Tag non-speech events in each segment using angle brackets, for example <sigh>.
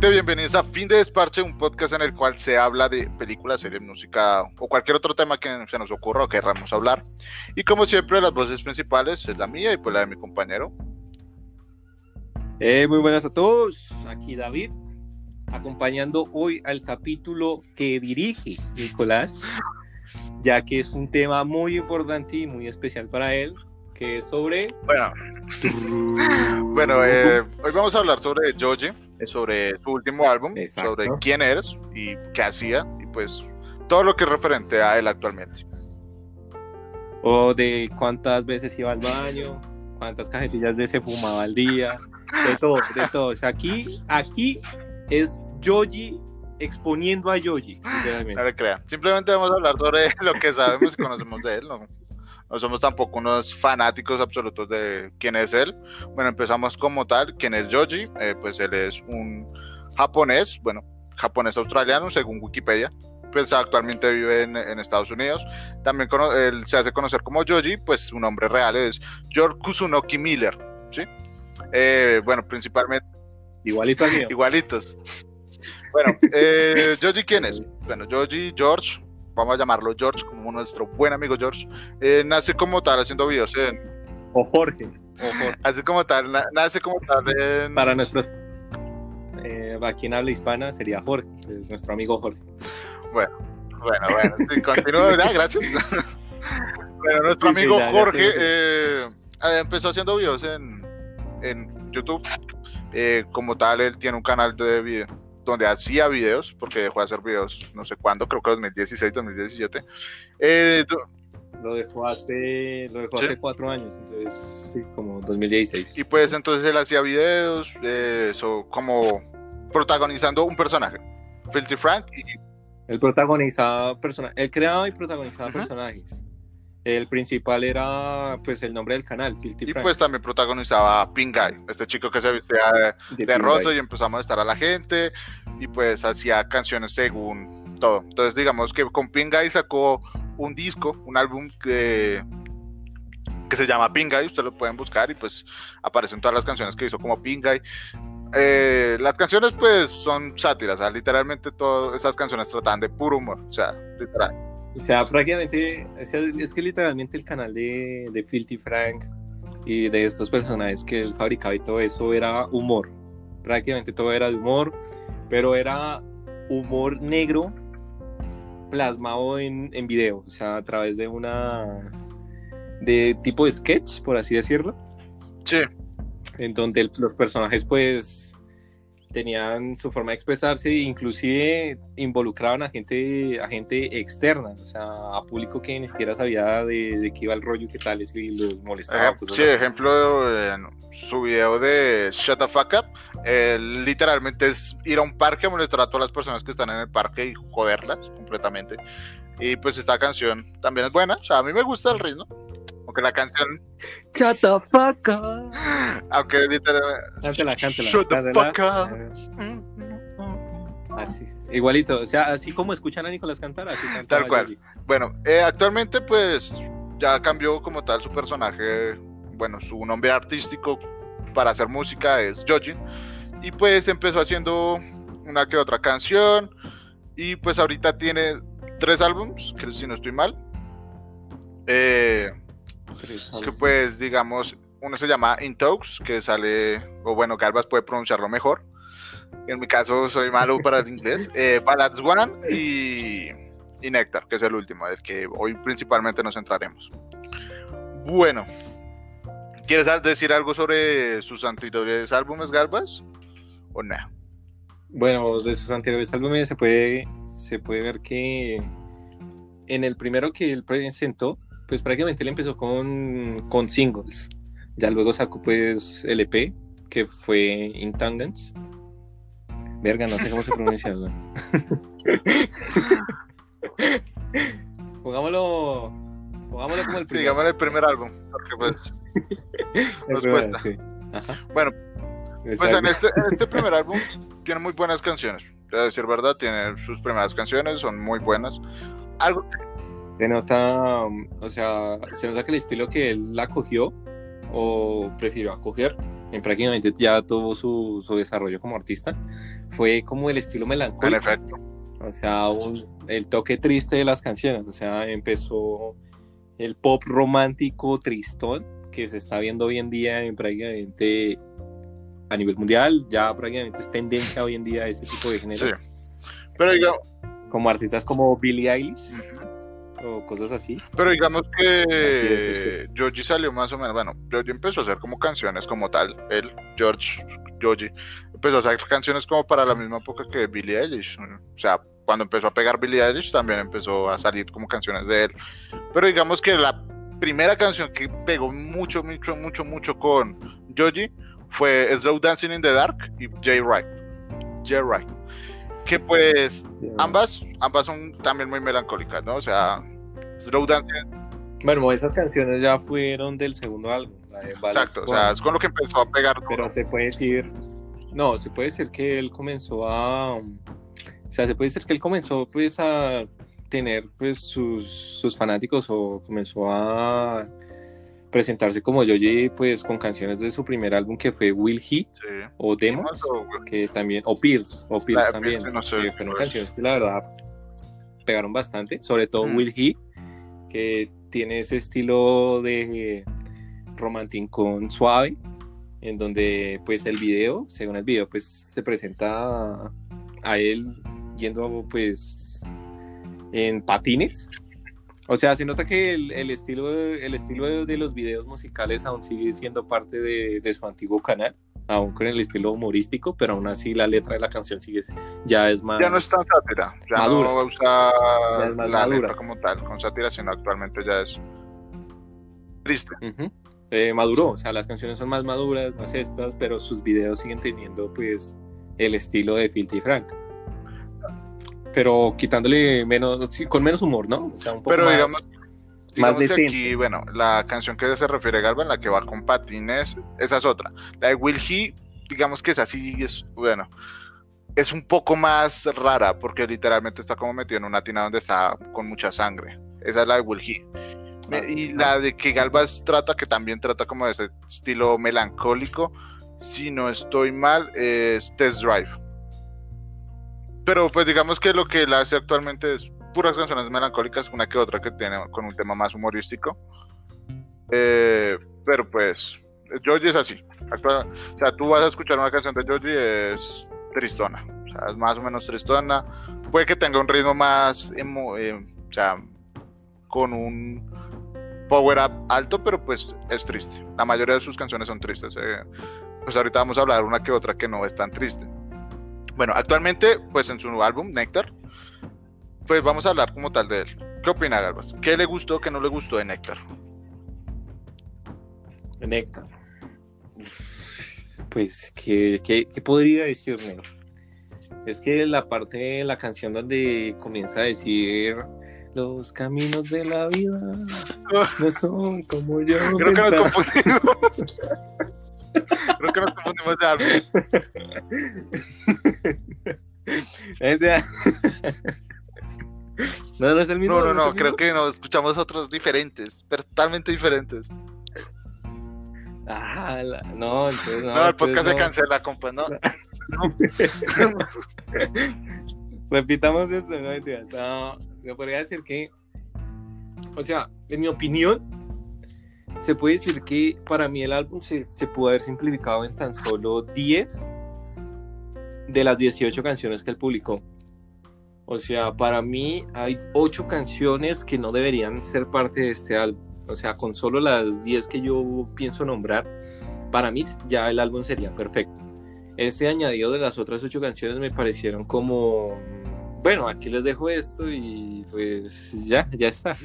gente, bienvenidos a Fin de Desparche, un podcast en el cual se habla de películas, series, música o cualquier otro tema que se nos ocurra o queramos hablar. Y como siempre, las voces principales es la mía y pues la de mi compañero. Eh, muy buenas a todos, aquí David, acompañando hoy al capítulo que dirige Nicolás, ya que es un tema muy importante y muy especial para él, que es sobre... Bueno, <laughs> bueno eh, hoy vamos a hablar sobre Joji, sobre su último álbum, sobre quién eres y qué hacía, y pues todo lo que es referente a él actualmente. O de cuántas veces iba al baño, cuántas cajetillas de se fumaba al día, de todo, de todo. O sea, aquí, aquí es Joji exponiendo a Yoji, No le crean. Simplemente vamos a hablar sobre lo que sabemos y conocemos de él. ¿no? No somos tampoco unos fanáticos absolutos de quién es él. Bueno, empezamos como tal, quién es Joji, eh, pues él es un japonés, bueno, japonés australiano según Wikipedia, pues actualmente vive en, Estados Unidos. También él se hace conocer como Joji, pues su nombre real es George Kusunoki Miller, ¿sí? Eh, bueno, principalmente... Igualito <laughs> Igualitos. Bueno, eh, Joji, ¿quién es? <laughs> Bueno, Joji, George, vamos a llamarlo George, como nuestro buen amigo George, eh, nace como tal haciendo videos en... O Jorge. Así como tal, nace como tal en... Para nuestros... Eh, aquí en habla hispana sería Jorge, nuestro amigo Jorge. Bueno, bueno, bueno, sí, <laughs> continúo, ya, gracias. <laughs> bueno, nuestro amigo Jorge eh, empezó haciendo videos en, en YouTube. como tal, él tiene un canal de video donde hacía videos, porque dejó de hacer videos no sé cuándo, creo que 2016, 2017. Eh, lo dejó hace, lo dejó hace cuatro años, entonces sí, como 2016. Y pues entonces él hacía videos, eh, como protagonizando un personaje, Filthy Frank. Y... Él protagonizaba personajes, él creaba y protagonizaba personajes. El principal era pues el nombre del canal, Filthy Y pues también protagonizaba a Pinguy, este chico que se vestía de, de rosa y empezamos a estar a la gente y pues hacía canciones según todo. Entonces digamos que con Pinguy sacó un disco, un álbum que, que se llama Pinguy, ustedes lo pueden buscar y pues aparecen todas las canciones que hizo como Pinguy. Eh, las canciones pues son sátiras, o sea, literalmente todas esas canciones tratan de puro humor, o sea, literal. O sea, prácticamente, es que literalmente el canal de, de Filthy Frank y de estos personajes que él fabricaba y todo eso era humor. Prácticamente todo era de humor, pero era humor negro plasmado en, en video, o sea, a través de una. de tipo de sketch, por así decirlo. Sí. En donde los personajes, pues tenían su forma de expresarse, inclusive involucraban a gente, a gente externa, o sea, a público que ni siquiera sabía de, de qué iba el rollo, qué tal, y los molestaba. Eh, sí, ejemplo, en su video de Shut the Fuck Up, literalmente es ir a un parque molestar a todas las personas que están en el parque y joderlas completamente. Y pues esta canción también es buena, o sea, a mí me gusta el ritmo. Aunque la canción. Shut the fuck up. Aunque literalmente. Cántela, cántela. Shut the fuck up. Así. Igualito, o sea, así como escuchan a Nicolás cantar, así Tal cual. Bueno, eh, actualmente, pues ya cambió como tal su personaje. Bueno, su nombre artístico para hacer música es Joji. Y pues empezó haciendo una que otra canción. Y pues ahorita tiene tres álbums, que si no estoy mal. Eh, que pues digamos, uno se llama Intox, que sale, o bueno, Galvas puede pronunciarlo mejor. En mi caso soy malo para el inglés. <laughs> Eh, Ballads One y, y Nectar, que es el último, el que hoy principalmente nos centraremos. Bueno, ¿quieres decir algo sobre sus anteriores álbumes, Galvas? ¿O no? Bueno, de sus anteriores álbumes se puede, se puede ver que en el primero que él presentó, pues prácticamente él empezó con, con singles. Ya luego sacó pues el EP, que fue Intangents. Verga, no sé cómo se pronuncia, <laughs> pongámoslo, pongámoslo como el primer. Sí, el primer álbum, porque pues <laughs> nos cuesta. Bueno, pues en este, este primer <laughs> álbum tiene muy buenas canciones. A decir verdad, tiene sus primeras canciones, son muy buenas. Algo se nota, o sea, se nota que el estilo que él la cogió o prefirió acoger prácticamente ya tuvo su, su, desarrollo como artista, fue como el estilo melancólico. En efecto. O sea, un, el toque triste de las canciones. O sea, empezó el pop romántico tristón que se está viendo hoy en día en prácticamente a nivel mundial. Ya prácticamente es tendencia hoy en día ese tipo de género. Sí. Pero digamos. Como artistas como Billie Eilish. O cosas así. Pero digamos que Georgie salió más o menos, bueno, Georgie empezó a hacer como canciones como tal, él, George, Georgie, empezó a hacer canciones como para la misma época que Billie Eilish, o sea, cuando empezó a pegar Billie Eilish también empezó a salir como canciones de él, pero digamos que la primera canción que pegó mucho, mucho, mucho, mucho con Georgie fue Slow Dancing in the Dark y J. Wright, J. Wright que pues ambas, ambas son también muy melancólicas, ¿no? O sea, Slow Dancing. Bueno, esas canciones ya fueron del segundo álbum. Exacto, o sea, es con lo que empezó a pegar. Pero se puede decir, no, se puede decir que él comenzó a, o sea, se puede decir que él comenzó pues a tener pues sus, sus fanáticos o comenzó a presentarse como Yoji pues con canciones de su primer álbum que fue Will He o Demos que también o Pills o Pills también que fueron canciones que la verdad pegaron bastante sobre todo Will He que tiene ese estilo de con suave en donde pues el video según el video pues se presenta a él yendo pues en patines o sea, se nota que el, estilo, de, el estilo de, los videos musicales aún sigue siendo parte de, su antiguo canal, aún con el estilo humorístico, pero aún así la letra de la canción sigue, ya es más... Ya no es tan sátira, ya no va a usar la letra como tal, con sátira, sino actualmente ya es triste. Eh, maduró, o sea, las canciones son más maduras, más estas, pero sus videos siguen teniendo pues el estilo de Filthy Frank pero quitándole menos, con menos humor, ¿no? O sea, un poco pero más, digamos, más decente. Aquí, bueno, la canción que se refiere Galva, en la que va con patines, esa es otra. La de Will He, digamos que es así, es, bueno, es un poco más rara, porque literalmente está como metido en una tina donde está con mucha sangre. Esa es la de Will He. Ah, y la de que Galvas trata, que también trata como de ese estilo melancólico, si no estoy mal, es Test Drive pero pues digamos que lo que él hace actualmente es puras canciones melancólicas, una que otra que tiene con un tema más humorístico. Eh, pero pues, Joji es así. o sea, tú vas a escuchar una canción de Joji, es tristona. O sea, es más o menos tristona. Puede que tenga un ritmo más, eh, o sea, con un power up alto, pero pues es triste. La mayoría de sus canciones son tristes. Eh. Pues ahorita vamos a hablar una que otra que no es tan triste. Bueno, actualmente, pues en su álbum, Nectar, pues vamos a hablar como tal de él. ¿Qué opina Garbas? ¿Qué le gustó, qué no le gustó de Nectar? De Nectar. Pues, ¿qué, qué, podría decirme? Es que la parte de la canción donde comienza a decir los caminos de la vida <laughs> no son como yo. Creo que nos confundimos. <laughs> Creo que nos confundimos de álbum. <laughs> no, no es el mismo. No, no, no, creo que nos escuchamos otros diferentes, pero totalmente diferentes. Ah, no, entonces no. No, el podcast se cancela, compa, no. <laughs> Repitamos esto, no, no, yo podría decir que, o sea, en mi opinión, se puede decir que para mí el álbum se, se pudo haber simplificado en tan solo 10 de las 18 canciones que él publicó. O sea, para mí hay 8 canciones que no deberían ser parte de este álbum. O sea, con solo las 10 que yo pienso nombrar, para mí ya el álbum sería perfecto. Ese añadido de las otras 8 canciones me parecieron como, bueno, aquí les dejo esto y pues ya, ya está.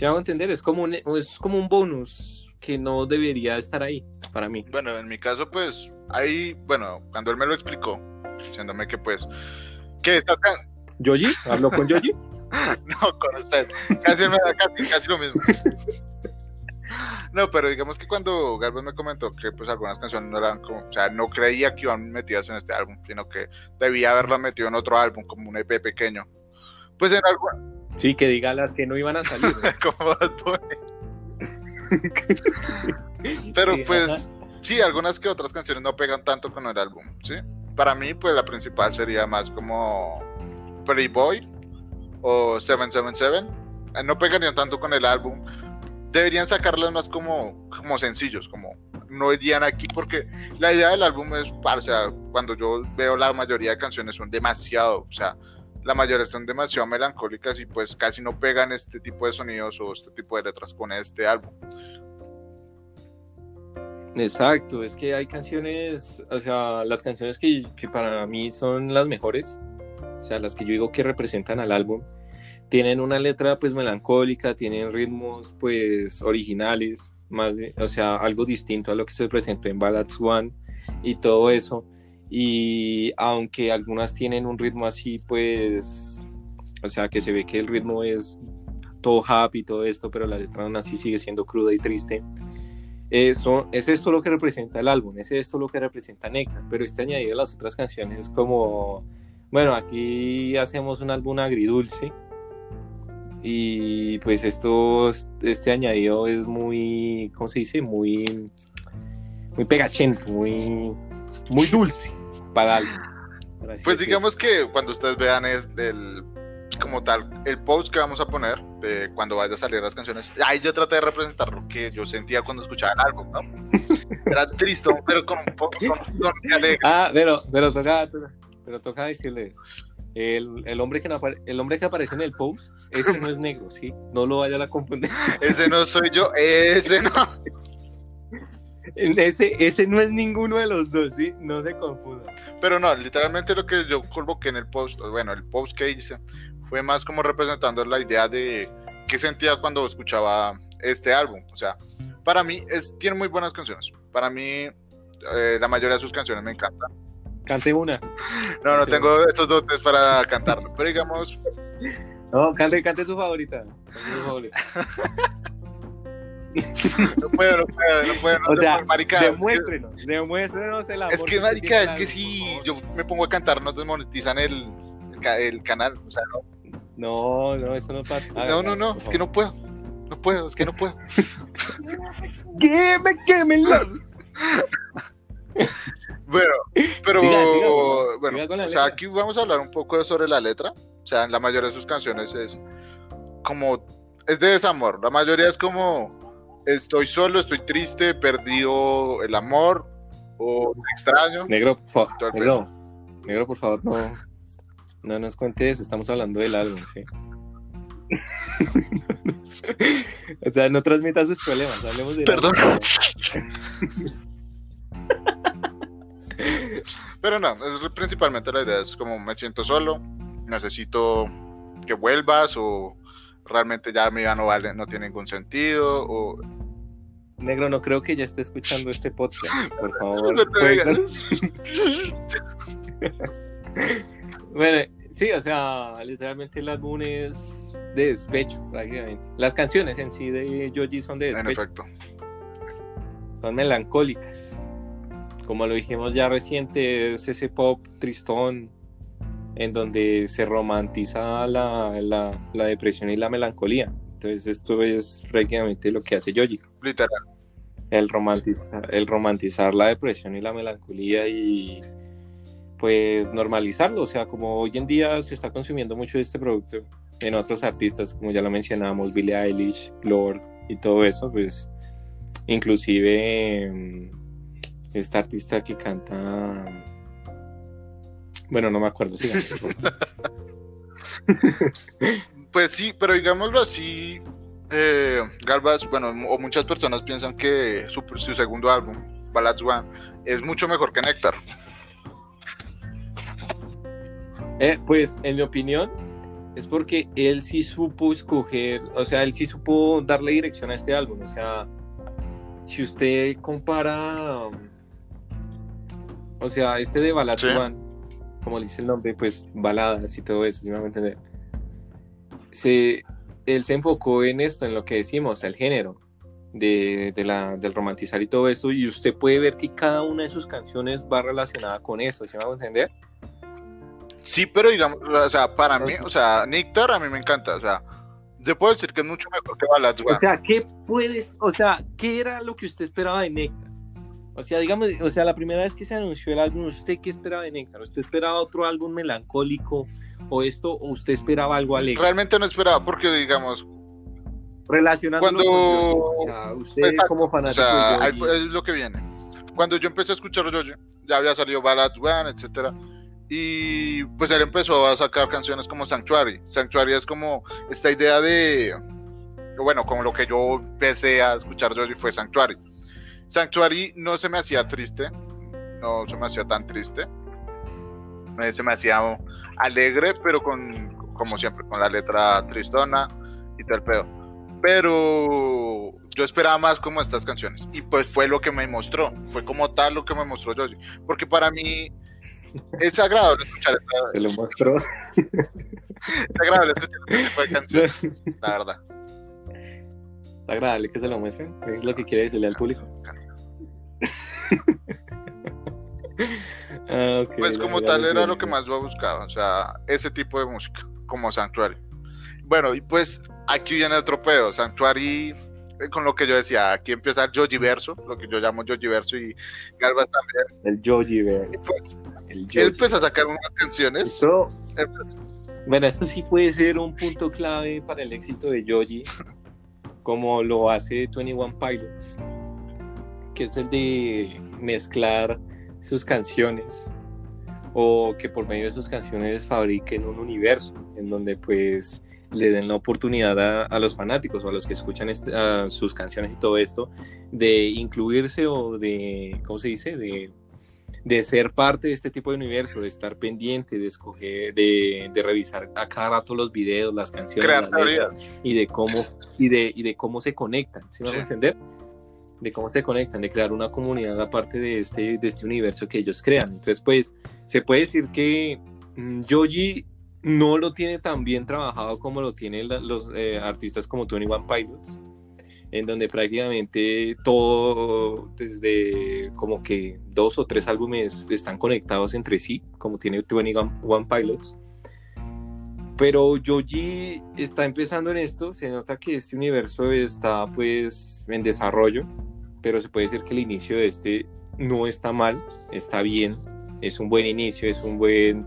Si hago entender, es como, un, es como un bonus que no debería estar ahí para mí. Bueno, en mi caso, pues, ahí, bueno, cuando él me lo explicó, diciéndome que pues, que estás... ¿Yoji? ¿Habló con Yoji? <laughs> no, con usted. Casi, casi, casi lo mismo. No, pero digamos que cuando Galvez me comentó que pues algunas canciones no eran como, o sea, no creía que iban metidas en este álbum, sino que debía haberlas metido en otro álbum, como un EP pequeño. Pues en algo, Sí, que diga las que no iban a salir. <laughs> Como <laughs> Pero pues, sí, algunas que otras canciones no pegan tanto con el álbum, ¿sí? Para mí, pues la principal sería más como Playboy o 777. Eh, no pegarían tanto con el álbum. Deberían sacarlas más como, como sencillos, como no irían aquí porque la idea del álbum es, o sea, cuando yo veo la mayoría de canciones son demasiado, o sea, la mayoría son demasiado melancólicas y pues casi no pegan este tipo de sonidos o este tipo de letras con este álbum. Exacto, es que hay canciones, o sea, las canciones que, para mí son las mejores, o sea, las que yo digo que representan al álbum, tienen una letra pues melancólica, tienen ritmos pues originales, más, o sea, algo distinto a lo que se presentó en Ballads One y todo eso. Y aunque algunas tienen un ritmo así, pues, o sea, que se ve que el ritmo es todo happy y todo esto, pero la letra aún así sigue siendo cruda y triste. Eso, es esto lo que representa el álbum, es esto lo que representa Nectar, pero este añadido a las otras canciones es como, bueno, aquí hacemos un álbum agridulce y pues esto, este añadido es muy, ¿cómo se dice? Muy, muy pegachento, muy, muy dulce para Pues digamos que cuando ustedes vean es del como tal el post que vamos a poner de cuando vaya a salir las canciones ahí yo traté de representar lo que yo sentía cuando escuchaba el álbum ¿no? <laughs> era triste pero con un poco con ah pero pero toca pero toca decirles el, el, hombre que no el hombre que aparece en el post ese no es negro sí no lo vayan a confundir. Ese no soy yo ese no <laughs> ese, ese no es ninguno de los dos, ¿sí? No se confunda. Pero no, literalmente lo que yo coloqué en el post, bueno, el post que hice, fue más como representando la idea de qué sentía cuando escuchaba este álbum. O sea, para mí es, tiene muy buenas canciones. Para mí, eh, la mayoría de sus canciones me encantan. Cante una. <laughs> No, no tengo estos dotes para cantarlo, pero digamos. No, cante, cante su favorita. Cante su favorita. <laughs> No puedo, no puedo, no puedo. o sea, marica, demuéstrenos, demuéstrenos el amor. Es que, marica, es que si yo me pongo a cantar, nos desmonetizan el, el, el, canal, o sea, no. No, no, eso no pasa. No, no, no, es que no puedo. No puedo, es que no puedo. ¡Que me quemen <laughs> Bueno, pero bueno, o sea, aquí vamos a hablar un poco sobre la letra. O sea, en la mayoría de sus canciones es como es de desamor. La mayoría es como estoy solo, estoy triste, perdido el amor o extraño. Negro, por favor. Negro, negro, por favor, no, no nos cuentes, estamos hablando del álbum, sí. <laughs> o sea, no transmita sus problemas, hablemos de. Perdón. Pero no, es principalmente la idea, es como me siento solo, necesito que vuelvas o realmente ya mi vida no vale, no tiene ningún sentido o Negro, no creo que ya esté escuchando este podcast, por <laughs> favor. <laughs> bueno, sí, o sea, literalmente el álbum es de despecho, prácticamente. Las canciones en sí de Joji son de despecho. En efecto. Son melancólicas. Como lo dijimos ya reciente, es ese pop tristón en donde se romantiza la, la, la depresión y la melancolía. Entonces esto es prácticamente lo que hace Yoji. Literal. El romantizar, el romantizar la depresión y la melancolía y pues normalizarlo. O sea, como hoy en día se está consumiendo mucho este producto en otros artistas, como ya lo mencionábamos, Billie Eilish, Lord y todo eso, pues inclusive mm, esta artista que canta... Bueno, no me acuerdo, sí. <laughs> Pues sí, pero digámoslo así, eh, Galvas, bueno, o muchas personas piensan que su, su segundo álbum, Ballads One, es mucho mejor que Nectar. Eh, pues en mi opinión es porque él sí supo escoger, o sea, él sí supo darle dirección a este álbum. O sea, si usted compara, o sea, este de Ballads One, como dice el nombre, pues baladas y todo eso, si me va a entender se, él se enfocó en esto, en lo que decimos, el género de, la, del romantizar y todo eso, y usted puede ver que cada una de sus canciones va relacionada con eso, ¿sí me va a entender? Sí, pero digamos, o sea, para mí, o sea, Nectar a mí me encanta, o sea, yo puedo decir que es mucho mejor que Ballads O sea, ¿qué puedes, o sea, qué era lo que usted esperaba de Nectar? O sea, digamos, o sea, la primera vez que se anunció el álbum, ¿usted qué esperaba de Néctar? ¿Usted esperaba otro álbum melancólico o esto, o usted esperaba algo alegre? Realmente no esperaba, porque digamos, Relacionándolo Cuando- con o sea, usted Exacto, como o fanático sea, de ahí Joji, es lo que viene. Cuando yo empecé a escuchar a Joji, ya había salido Ballad One, etcétera, y pues él empezó a sacar canciones como Sanctuary. Sanctuary es como esta idea de, bueno, como lo que yo empecé a escuchar Joji fue Sanctuary. Sanctuary no se me hacía triste, no se me hacía tan triste, eh, se me hacía alegre, pero con, como siempre, con la letra tristona y todo el pedo pero yo esperaba más como estas canciones y pues fue lo que me mostró, fue como tal lo que me mostró Joji, porque para mí es agradable escuchar esta- se lo mostró. <laughs> es agradable escuchar este tipo de canciones, la verdad. Agradable que se lo muestren. Eso es lo que quiere decirle al público. <laughs> Ah, Pues como tal era lo que más yo buscaba, o sea, ese tipo de música, como Sanctuary. Bueno, y pues aquí viene otro pedo, Sanctuary, eh, con lo que yo decía, aquí empieza el Joji Verso, lo que yo llamo Joji Verso y Galvas también. El Joji Y Verse. pues, El él empezó a sacar unas canciones. Esto- Bueno, esto sí puede ser un punto clave para el éxito de Joji, como lo hace 21 Pilots, que es el de mezclar sus canciones o que por medio de sus canciones fabriquen un universo en donde pues le den la oportunidad a, a los fanáticos o a los que escuchan este- sus canciones y todo esto de incluirse o de, ¿cómo se dice? De, de ser parte de este tipo de universo, de estar pendiente, de escoger, de, de revisar a cada rato los videos, las canciones, las letras, y de cómo y de, y de cómo se conectan, ¿sí me Sí. hago entender? De cómo se conectan, de crear una comunidad aparte de este, de este universo que ellos crean. Entonces, pues, se puede decir que mm, Joji no lo tiene tan bien trabajado como lo tienen los eh, artistas como 21 Pilots, en donde prácticamente todo, desde como que dos o tres álbumes están conectados entre sí, como tiene 21 Pilots. Pero Joji está empezando en esto, se nota que este universo está pues en desarrollo, pero se puede decir que el inicio de este no está mal, está bien, es un buen inicio, es un buen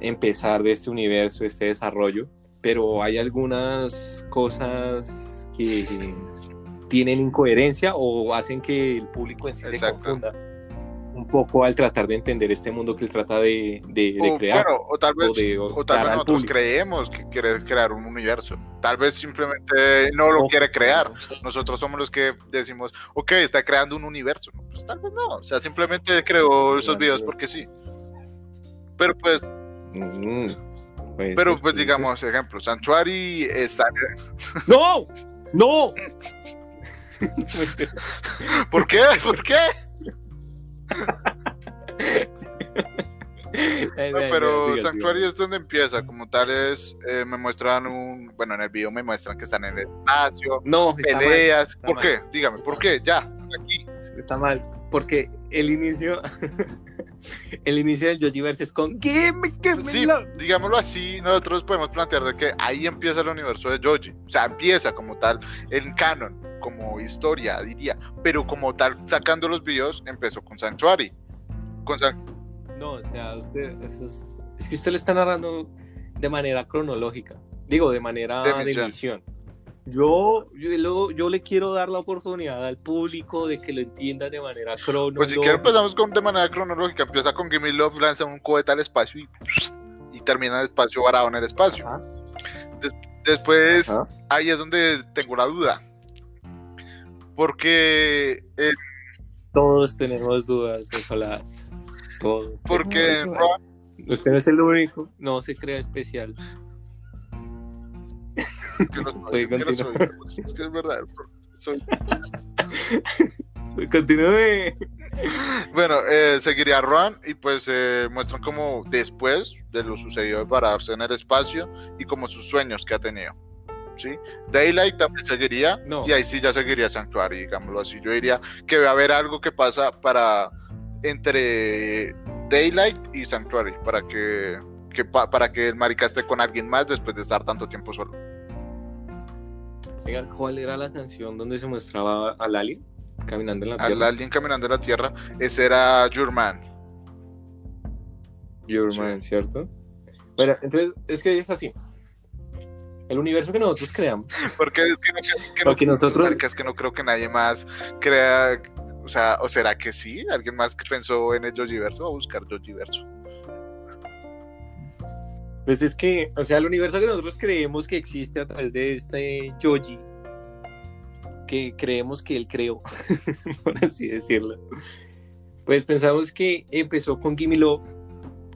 empezar de este universo, este desarrollo, pero hay algunas cosas que tienen incoherencia o hacen que el público en sí se confunda un poco al tratar de entender este mundo que él trata de, de- de O, crear. o tal vez, o de o tal vez nosotros público. creemos que quiere crear un universo. Tal vez simplemente no lo quiere crear. Nosotros somos los que decimos, ok, está creando un universo. Pues tal vez no. O sea, simplemente creó esos videos porque sí. Pero pues, Mm, pues, pero pues, pues digamos, ejemplo, Sanctuary está. ¡No! ¡No! <laughs> ¿Por qué? ¿Por qué? No, pero siga. Sanctuary es donde empieza, como tal es, eh, me muestran un, bueno, en el video me muestran que están en el espacio, No, mal, peleas, ¿por mal. qué? Dígame, ¿por qué? Ya, aquí, está mal. Porque el inicio. <laughs> el inicio del Joji Verse es con. ¡Give me, give me sí, love! digámoslo así, nosotros podemos plantear de que ahí empieza el universo de Joji, o sea, empieza como tal, en canon, como historia, diría, pero como tal, sacando los videos, empezó con Sanctuary, con San- No, o sea, usted. eso es, es que usted lo está narrando de manera cronológica. Digo, de manera De de emisión. Yo, yo, yo le quiero dar la oportunidad al público de que lo entienda de manera cronológica. Pues si quieren empezamos con de manera cronológica, empieza con Gimme Love, lanza un cohete al espacio y, y termina el espacio varado en el espacio. Ajá. Después, Ajá. ahí es donde tengo la duda. Porque, eh, Todos tenemos dudas, Nicolás. Todos. porque Ron. Usted no es el único. No se crea especial. Que no soy, es que soy, pues, es que es verdad. soy- Continúe. Bueno, eh, seguiría Ron y pues eh, muestran como después de lo sucedido de pararse en el espacio y como sus sueños que ha tenido. ¿sí? Daylight también seguiría No. y ahí sí ya seguiría Sanctuary, digámoslo así. Yo diría que va a haber algo que pasa para entre Daylight y Sanctuary para que, que pa- para que el marica esté con alguien más después de estar tanto tiempo solo. Oiga, ¿cuál era la canción donde se mostraba al alien? caminando en la al tierra. alien caminando en la Tierra, ese era Your Man. Your Sí. Man, ¿cierto? Bueno, entonces es que es así. El universo que nosotros creamos. <laughs> Porque es que no, que Porque nosotros- es que no creo que nadie más crea, o sea, o será que sí, alguien más que pensó en el Yojiverso, va a buscar Yojiverso. Pues es que, o sea, el universo que nosotros creemos que existe a través de este Yoji, que creemos que él creó, <laughs> por así decirlo. Pues pensamos que empezó con Gimme Love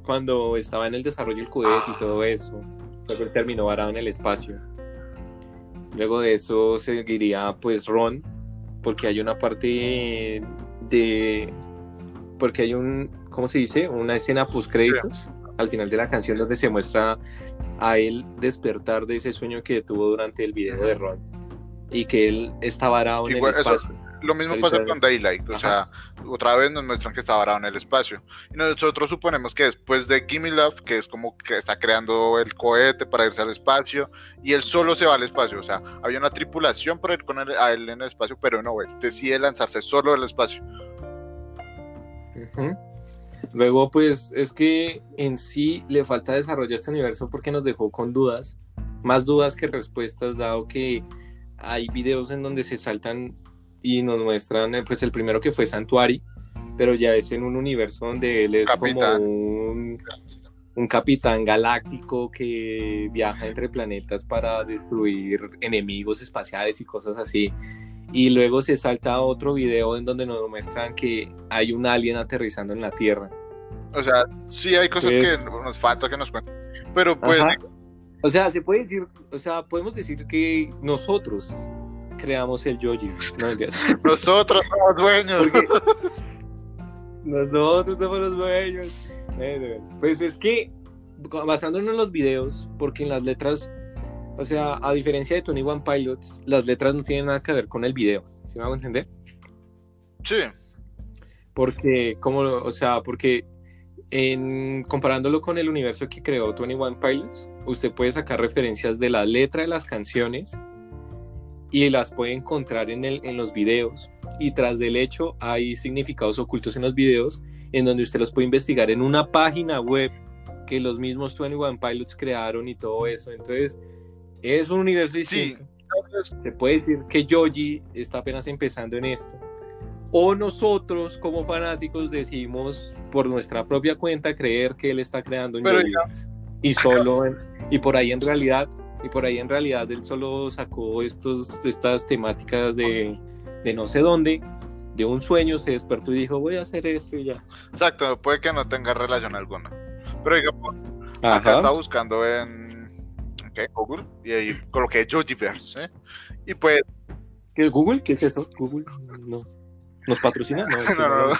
cuando estaba en el desarrollo del cohete y todo eso. Luego terminó varado en el espacio. Luego de eso seguiría pues Ron, porque hay una parte de... porque hay un, ¿cómo se dice? Una escena post créditos al final de la canción donde se muestra a él despertar de ese sueño que tuvo durante el video de Ron y que él está varado en Igual, el eso- espacio. Lo mismo pasa con Daylight, o sea, otra vez nos muestran que está varado en el espacio. Y nosotros suponemos que después de Gimme Love, que es como que está creando el cohete para irse al espacio, y él solo se va al espacio, o sea, había una tripulación para ir con él, a él en el espacio, pero no, él decide lanzarse solo al espacio. Luego, pues es que en sí le falta desarrollo a este universo porque nos dejó con dudas, más dudas que respuestas, dado que hay videos en donde se saltan y nos muestran, eh, pues el primero que fue Santuari, pero ya es en un universo donde él es Capitán. como un, un capitán galáctico que viaja entre planetas para destruir enemigos espaciales y cosas así. Y luego se salta otro video en donde nos muestran que hay un alien aterrizando en la Tierra. O sea, sí hay cosas que nos falta que nos cuenten. Pero pues, Ajá. O sea, se puede decir, o sea, podemos decir que nosotros creamos el Yoji. No <laughs> nosotros somos dueños. Porque <laughs> nosotros somos los dueños. Eh, Pues es que, basándonos en los videos, porque en las letras, o sea, a diferencia de Tony One Pilots, las letras no tienen nada que ver con el video. ¿Sí me hago entender? Sí, Porque, como, o sea, porque en, comparándolo con el universo que creó 21 Pilots, usted puede sacar referencias de la letra de las canciones y las puede encontrar en, el, en los videos. Y tras del hecho, hay significados ocultos en los videos en donde usted los puede investigar en una página web que los mismos 21 Pilots crearon y todo eso. Entonces, es un universo distinto. Se puede decir que Yoji está apenas empezando en esto. O nosotros, como fanáticos, decidimos por nuestra propia cuenta creer que él está creando un. Y solo, en- y por ahí en realidad, y por ahí en realidad él solo sacó estos, estas temáticas de, de no sé dónde, de un sueño, se despertó y dijo, voy a hacer esto y ya. exacto, puede que no tenga relación alguna. Pero digamos, acá está buscando en Google y ahí coloqué Yojiverse, ¿eh? Y pues, ¿Qué, ¿Google? ¿Qué es eso? ¿Google? No. ¿Nos patrocina? No, <laughs> No, no, no.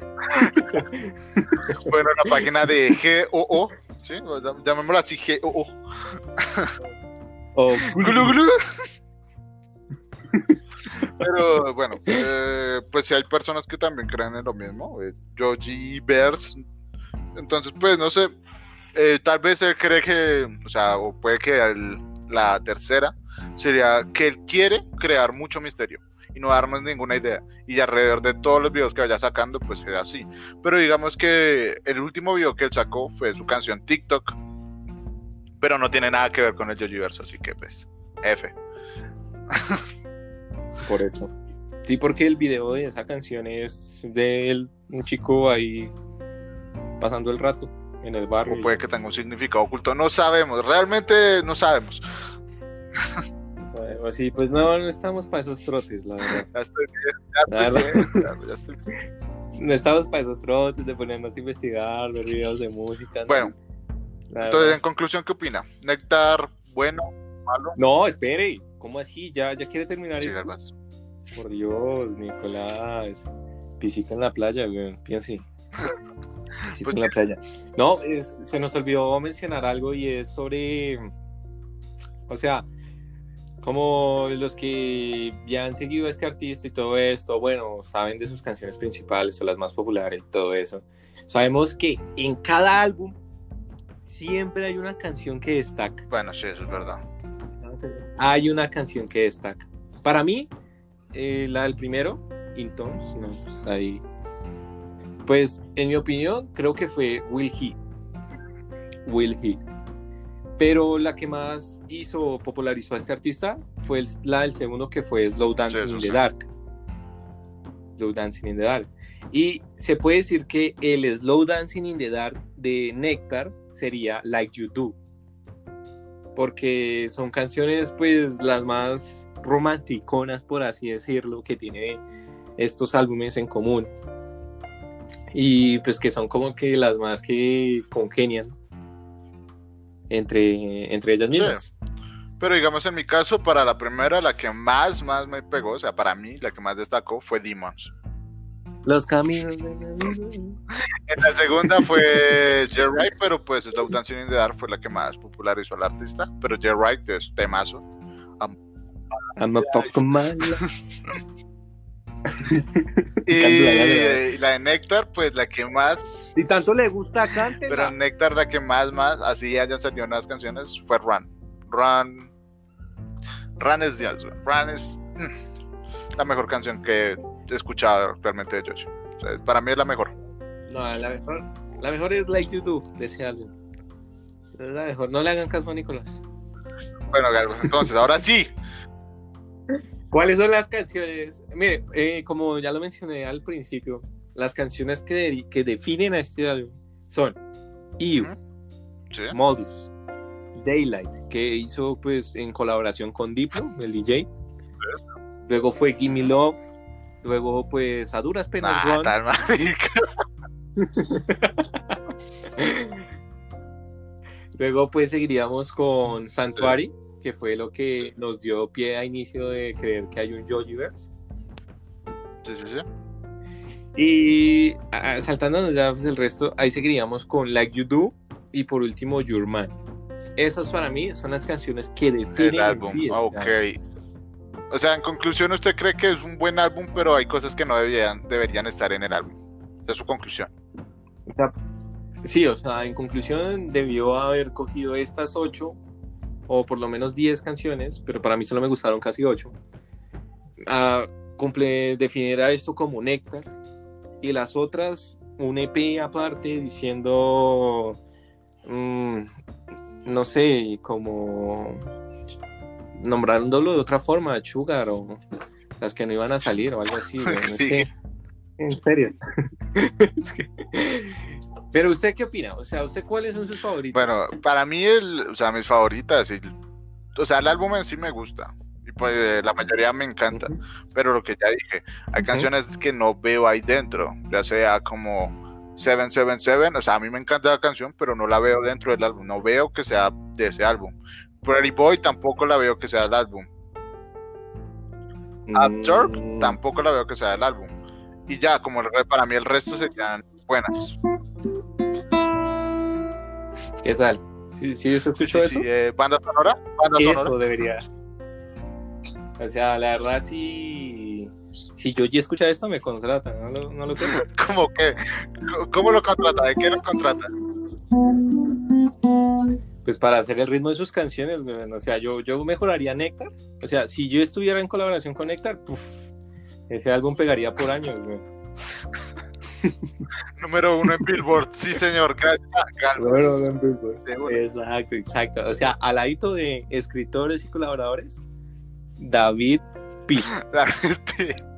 <laughs> bueno, la página de GOO, ¿sí? Llamémosla así, GOO. O Glu, glu. <laughs> Pero bueno, eh, pues si hay personas que también creen en lo mismo, eh, Yojiverse. Entonces, pues no sé, eh, tal vez él cree que, o sea, o puede que la tercera sería que él quiere crear mucho misterio y no darnos ninguna idea. Y alrededor de todos los videos que vaya sacando, pues sea así. Pero digamos que el último video que él sacó fue su canción TikTok, pero no tiene nada que ver con el Yojiverse, así que pues, F. <laughs> Por eso. Sí, porque el video de esa canción es de él, un chico ahí pasando el rato en el barrio. O puede que tenga un significado oculto, no sabemos, realmente no sabemos. O Así, pues no, no estamos para esos trotes, la verdad. Ya estoy bien, ya estoy bien, ya- ya estoy bien. No estamos para esos trotes de ponernos a investigar, ver videos de música. ¿no? Bueno, Entonces, en conclusión, ¿qué opina? ¿Néctar bueno, malo? No, espere. ¿Cómo así? ¿Ya, ya quiere terminar Sí, esto? Por Dios, Nicolás. Pisita en la playa, güey. Piense. Pues en la playa. No, es- se nos olvidó mencionar algo y es sobre. O sea, como los que ya han seguido a este artista y todo esto, bueno, saben de sus canciones principales o las más populares y todo eso. Sabemos que en cada álbum siempre hay una canción que destaca Bueno, sí, eso es verdad. hay una canción que destaca. Para mí, eh, la del primero, Intons, no, pues ahí. Pues en mi opinión, creo que fue Will He. Will He. Pero la que más hizo, popularizó a este artista fue el- la del segundo que fue Slow Dancing eso in the sí. Dark. Slow Dancing in the Dark. Y se puede decir que el Slow Dancing in the Dark de Nectar sería Like You Do. Porque son canciones pues las más romanticonas, por así decirlo, que tiene estos álbumes en común. Y pues que son como que las más que congenian entre, entre ellas Sí. mismas. Pero digamos en mi caso, para la primera, la que más, más me pegó, o sea, para mí, la que más destacó fue Demons. Los caminos de. En la segunda fue Right, pero pues Slow Dancing in the Dark fue la que más popularizó al artista. Pero Right es temazo. I'm a fucking man. <laughs> <laughs> Y, y la de Nectar, pues la que más, Si tanto le gusta, cántela. pero Nectar la que más, más, así hayan salido unas canciones, fue Run. Run. Run es Dios. Run es mm, la mejor canción que he escuchado actualmente de Josh. O sea, para mí es la mejor. No, la mejor, la mejor es Like You Do de ese álbum. Es la mejor. No le hagan caso a Nicolás. Bueno, entonces, ahora sí. ¿Cuáles son las canciones? Mire, eh, como ya lo mencioné al principio, las canciones que, de- que definen a este álbum son. Sí. Modus, Daylight, que hizo pues en colaboración con Diplo, el DJ. Luego fue Gimme Love. Luego pues a duras penas Ah, tal. <laughs> Luego pues seguiríamos con Sanctuary, que fue lo que nos dio pie a inicio de creer que hay un Jojiverse. Sí, sí, sí. Y ah, saltándonos ya pues, el resto, ahí seguiríamos con Like You Do y por último Your Man. Esas para mí son las canciones que definen El álbum. sí este ok. álbum. O sea, en conclusión, usted cree que es un buen álbum, pero hay cosas que no deberían, deberían estar en el álbum. Esa es su conclusión. Sí, o sea, en conclusión debió haber cogido estas ocho o por lo menos 10 canciones, pero para mí solo me gustaron casi ocho. A cumple, definir a esto como néctar y las otras un EP aparte diciendo, mm, no sé, como nombrándolo de otra forma, Sugar o las que no iban a salir o algo así. <laughs> es que- en serio. <laughs> Es que- Pero usted qué opina? O sea, ¿usted cuáles son sus favoritos? Bueno, para mí, el, o sea, mis favoritas, y- o sea, el álbum en sí me gusta. Y pues eh, la mayoría me encanta. Pero lo que ya dije, hay canciones que no veo ahí dentro. Ya sea como 777, o sea, a mí me encanta la canción, pero no la veo dentro del álbum. No veo que sea de ese álbum. Pretty Boy tampoco la veo que sea del álbum. Absorb Mm, tampoco la veo que sea del álbum. Y ya, como para mí el resto serían buenas. ¿Qué tal? ¿Sí, sí se Sí, escuchó sí, eso? sí, eh, banda sonora, banda Eso sonora. debería. O sea, la verdad, si, si yo ya escucha esto, me contrata, no lo, no lo tengo. <laughs> ¿Cómo que? ¿Cómo- ¿Cómo lo contrata? ¿De qué lo contrata? Pues para hacer el ritmo de sus canciones, güey. O sea, yo, yo mejoraría Néctar. O sea, si yo estuviera en colaboración con Néctar, puf, ese álbum pegaría por años, güey. <laughs> Número uno en Billboard, sí señor, gracias a Galvez. De una. Exacto, exacto. O sea, al ladito de escritores y colaboradores, David P. <laughs>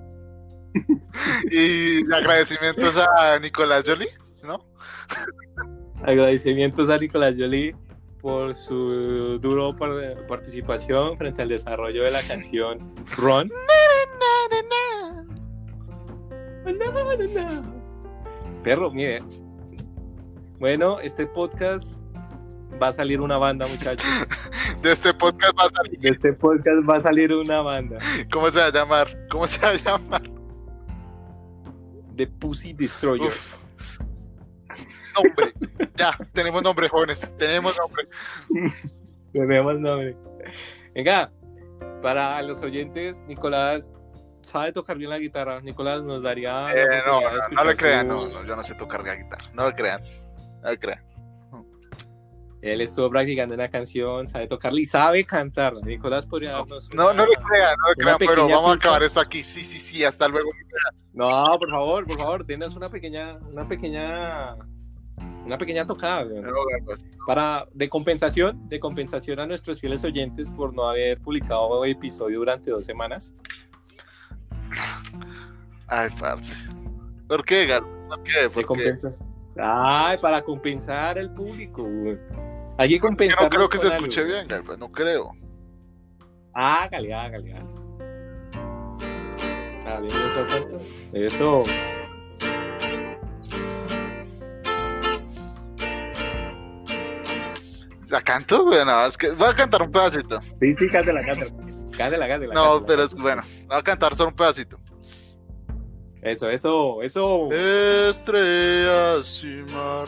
y agradecimientos a Nicolás Jolie, ¿no? <laughs> Agradecimientos a Nicolás Jolie por su duro par- participación frente al desarrollo de la canción Run. Perro, mire. Bueno, este podcast va a salir una banda, muchachos. De este podcast va a salir, De este podcast va a salir una banda. ¿cómo se va a llamar? ¿Cómo se va a llamar? The Pussy Destroyers. Nombre, ya, tenemos nombre, jóvenes, tenemos nombre. <laughs> Tenemos nombre. Venga, para los oyentes, Nicolás sabe tocar bien la guitarra. Nicolás nos daría. Eh, no, no, no le crean, su- no, no, yo no sé tocar la guitarra, no le crean, no le crean. Él estuvo practicando una canción, sabe tocarla y sabe cantar. Nicolás podría darnos. No, una- no le crean, no le crean, pero vamos a pista. acabar esto aquí. Sí, sí, sí, hasta luego. No, por favor, por favor, denos una pequeña, una pequeña, una pequeña tocada, güey. No, pues, para de compensación, de compensación a nuestros fieles oyentes por no haber publicado episodio durante dos semanas. Ay, parce. ¿Por qué, Gal? ¿Por qué? ¿Por qué? compensa- Ay, para compensar al público. güey. Hay que Yo compensar. no creo que se escuche bien, Galva, no creo. Hágale, hágale, hágale. Ah, bien, mientras tanto. Eso. ¿La canto? Bueno, es que voy a cantar un pedacito. Sí, sí, cántela, cántela. Cántela, cántela. No, cántela. pero es bueno, voy a cantar solo un pedacito. Eso, eso, eso. Estrellas y mar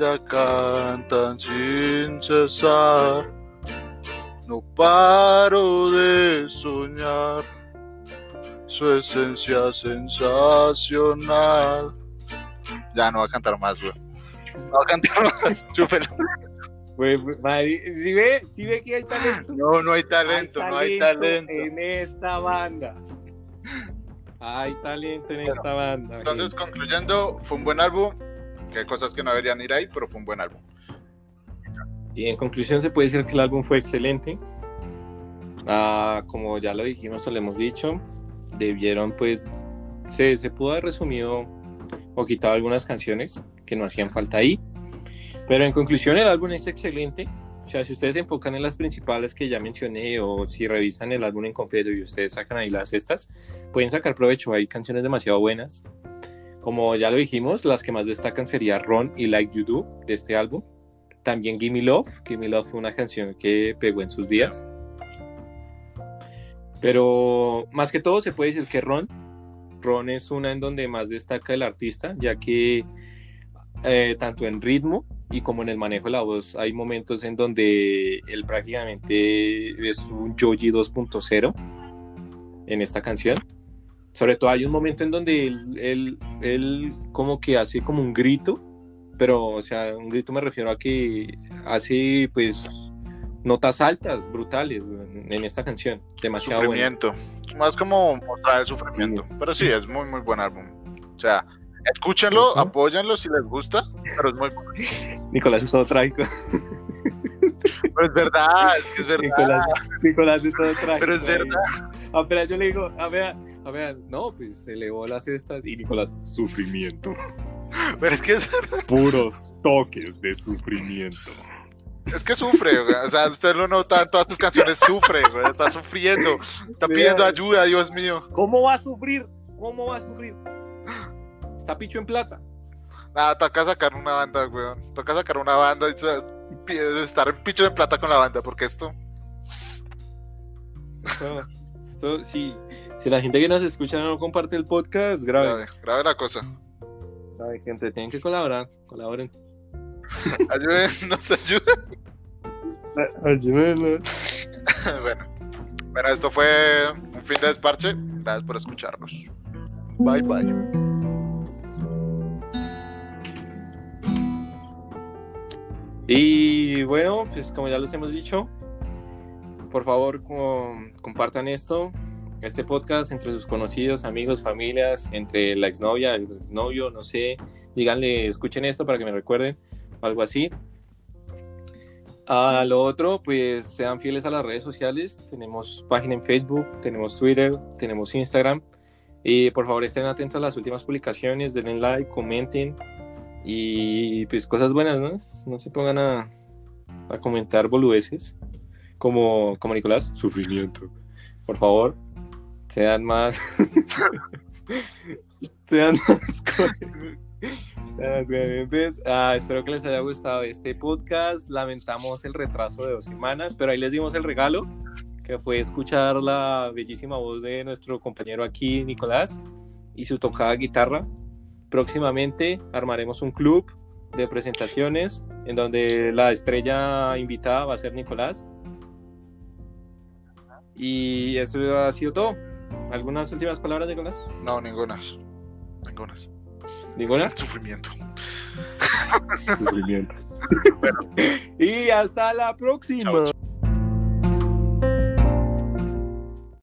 ya cantan sin cesar. No paro de soñar su esencia sensacional. Ya no voy a cantar más, güey. No voy a cantar más. <laughs> chúpelo. Güey, madre, si ve, si ve que hay talento. No, no hay talento, no hay talento. En esta banda. Hay talento en esta banda. Entonces, concluyendo, fue un buen álbum. Que hay cosas que no deberían ir ahí, pero fue un buen álbum. Y en conclusión se puede decir que el álbum fue excelente. Ah, como ya lo dijimos o lo hemos dicho, debieron pues, se, se pudo haber resumido o quitado algunas canciones que no hacían falta ahí. Pero en conclusión el álbum es excelente. O sea, si ustedes se enfocan en las principales que ya mencioné o si revisan el álbum en completo y ustedes sacan ahí las estas, pueden sacar provecho. Hay canciones demasiado buenas. Como ya lo dijimos, las que más destacan sería Ron y Like You Do de este álbum. También Gimme Love. Gimme Love fue una canción que pegó en sus días. Pero más que todo se puede decir que Ron. Ron es una en donde más destaca el artista, ya que eh, tanto en ritmo y como en el manejo de la voz hay momentos en donde él prácticamente es un Joji 2.0 en esta canción. Sobre todo hay un momento en donde él, él, él como que hace como un grito, pero o sea, un grito me refiero a que hace pues notas altas, brutales en esta canción. Demasiado buena. Sufrimiento. Más como mostrar el sufrimiento. Pero sí, es muy, muy buen álbum. O sea, escúchenlo, Ujú. apóyenlo si les gusta, pero es muy bueno. <laughs> Nicolás es todo trágico. Pero es verdad, es que es verdad. Nicolás, Nicolás es todo trágico. Pero es verdad. Apenas yo le digo, a ver, a ver, no, pues se elevó las estas y Nicolás, sufrimiento. Pero es que, es, Puros toques de sufrimiento. es que sufre. O sea, usted lo nota en todas sus canciones, sufre. Está sufriendo, está pidiendo ayuda, Dios mío. ¿Cómo va a sufrir? ¿Cómo va a sufrir? Está picho en plata. Nada, toca sacar una banda, weón. Toca sacar una banda y estar en picho de plata con la banda, porque esto. Esto, esto, si, si la gente que nos escucha no comparte el podcast, grave. Grave, grave la cosa. Grave, gente, tienen que colaborar. Colaboren. <laughs> Ayuden, nos ayuden. <laughs> Ayúdenlo. <laughs> bueno. Bueno, esto fue un fin de desparche. Gracias por escucharnos. Bye, bye. Y bueno, pues como ya les hemos dicho, por favor com- compartan esto, este podcast entre sus conocidos, amigos, familias, entre la exnovia, el novio, no sé, díganle, escuchen esto para que me recuerden, algo así. A lo otro, pues sean fieles a las redes sociales, tenemos página en Facebook, tenemos Twitter, tenemos Instagram, y por favor estén atentos a las últimas publicaciones, denle like, comenten, y pues cosas buenas, ¿no? No se pongan a, a comentar boludeces como, como Nicolás. Sufrimiento. Por favor, sean más. <laughs> sean más. coherentes. Ah, espero que les haya gustado este podcast. Lamentamos el retraso de dos semanas, pero ahí les dimos el regalo, que fue escuchar la bellísima voz de nuestro compañero aquí, Nicolás, y su tocada guitarra. Próximamente armaremos un club de presentaciones en donde la estrella invitada va a ser Nicolás. Y eso ha sido todo. ¿Algunas últimas palabras, Nicolás? No, ninguna. Ninguna. ¿Ninguna? Sufrimiento. Sufrimiento. <laughs> <laughs> y hasta la próxima.